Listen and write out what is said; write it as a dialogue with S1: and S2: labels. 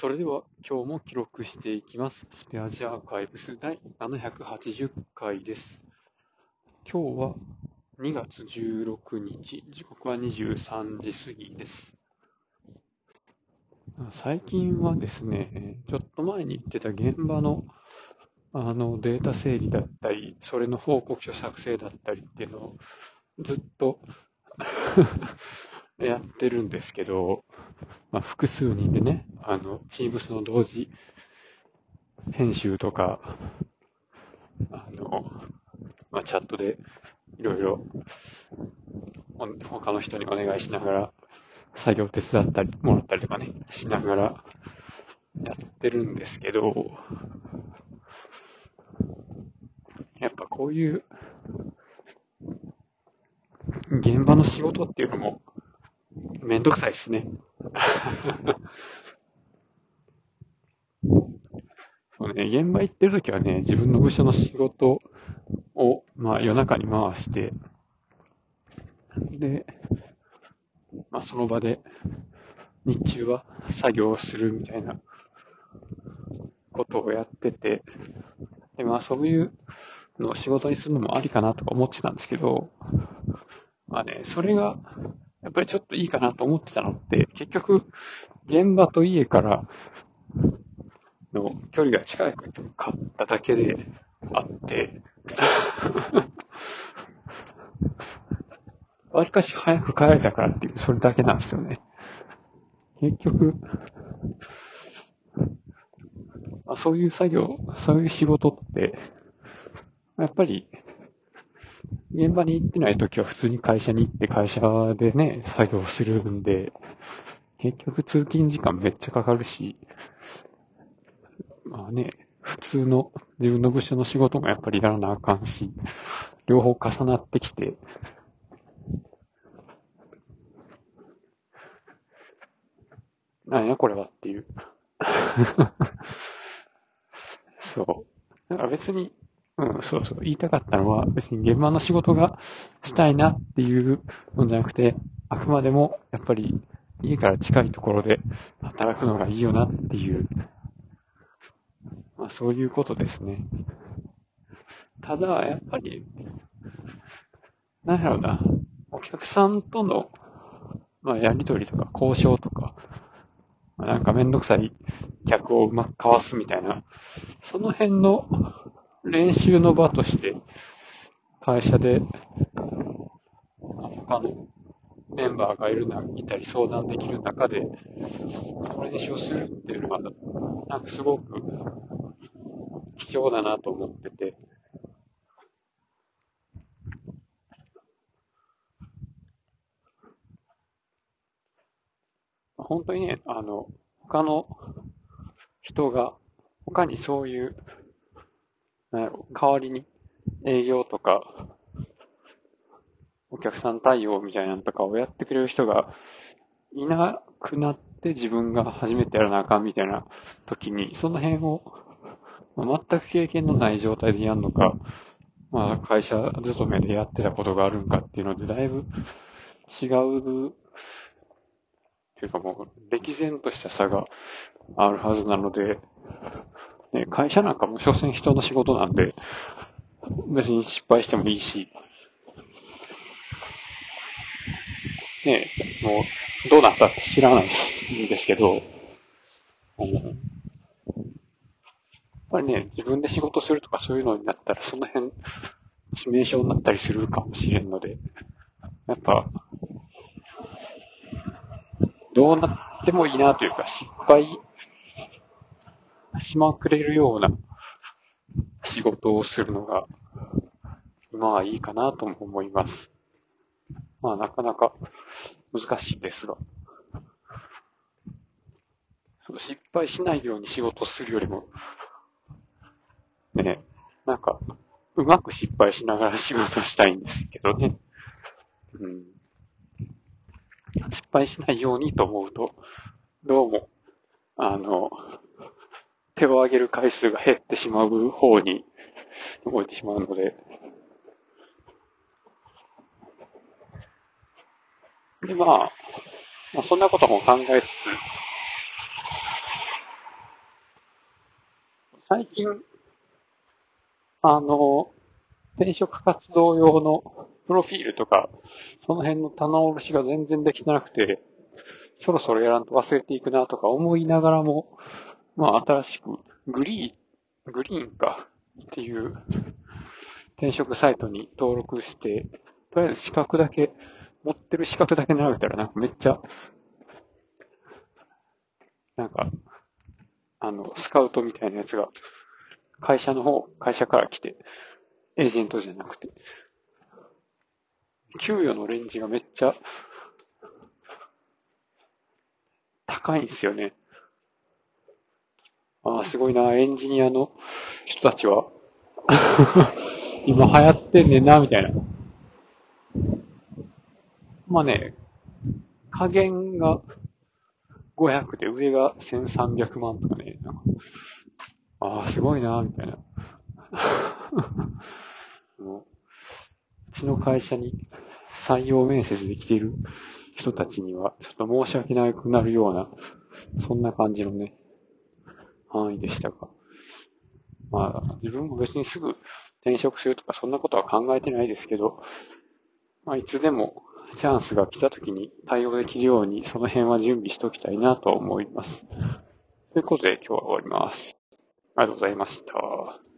S1: それでは今日も記録していきます。スペアジアーカイブス第780回です。今日は2月16日、時刻は23時過ぎです。最近はですね、ちょっと前に言ってた現場のあのデータ整理だったり、それの報告書作成だったりっていうのをずっと やってるんですけど、まあ、複数人でね、あの、Teams の同時編集とか、あの、まあ、チャットでいろいろ他の人にお願いしながら作業手伝ったりもらったりとかね、しながらやってるんですけど、やっぱこういう現場の仕事っていうのもめんどくさいですね。そうね、現場行ってるときはね、自分の部署の仕事を、まあ夜中に回して、で、まあその場で日中は作業をするみたいなことをやってて、でまあそういうのを仕事にするのもありかなとか思ってたんですけど、まあね、それがやっぱりちょっといいかなと思ってたのって、結局現場と家からの距離が近いかっただけであって、わりかし早く帰れたからっていう、それだけなんですよね。結局、あそういう作業、そういう仕事って、やっぱり、現場に行ってないときは普通に会社に行って会社でね、作業するんで、結局通勤時間めっちゃかかるし、まあね、普通の自分の部署の仕事もやっぱりやらなあかんし、両方重なってきて、なんやこれはっていう。そう。だから別に、うん、そうそう。言いたかったのは、別に現場の仕事がしたいなっていうのじゃなくて、あくまでも、やっぱり、家から近いところで働くのがいいよなっていう、まあそういうことですね。ただ、やっぱり、なんやろうな、お客さんとの、まあやりとりとか交渉とか、まあなんかめんどくさい客をうまくかわすみたいな、その辺の練習の場として、会社で、他のメンバーがいるな、いたり相談できる中で、その練習をするっていうのが、なんかすごく貴重だなと思ってて、本当にね、あの、他の人が、他にそういう、なんやろ、代わりに営業とか、お客さん対応みたいなのとかをやってくれる人がいなくなって自分が初めてやらなあかんみたいな時に、その辺を、ま全く経験のない状態でやるのか、まあ会社勤めでやってたことがあるんかっていうので、だいぶ違う、っていうかもう歴然とした差があるはずなので、ね、会社なんかも所詮人の仕事なんで、別に失敗してもいいし、ねえ、もう、どうなったって知らないんですけど、あの、やっぱりね、自分で仕事するとかそういうのになったら、その辺、致命傷になったりするかもしれんので、やっぱ、どうなってもいいなというか、失敗しまくれるような仕事をするのが、今はいいかなとも思います。まあ、なかなか難しいですが。失敗しないように仕事するよりも、ね、なんか、うまく失敗しながら仕事したいんですけどね。うん。失敗しないようにと思うと、どうも、手を挙げる回数が減ってしまう方に動いてしまうので、で、まあ、まあ、そんなことも考えつつ、最近、あの、転職活動用のプロフィールとか、その辺の棚卸しが全然できてなくて、そろそろやらんと忘れていくなとか思いながらも、まあ新しくグリーン、グリーンかっていう転職サイトに登録して、とりあえず資格だけ、持ってる資格だけ並べたらなんかめっちゃ、なんか、あの、スカウトみたいなやつが、会社の方、会社から来て、エージェントじゃなくて、給与のレンジがめっちゃ高いんですよね。ああ、すごいな、エンジニアの人たちは 今流行ってんねんな、みたいな。まあね、加減が500で上が1300万とかね、なんかああ、すごいな、みたいな。うちの会社に採用面接で来ている人たちには、ちょっと申し訳なくなるような、そんな感じのね、範囲でしたが。まあ、自分も別にすぐ転職するとかそんなことは考えてないですけど、まあ、いつでもチャンスが来た時に対応できるように、その辺は準備しておきたいなと思います。ということで今日は終わります。ありがとうございました。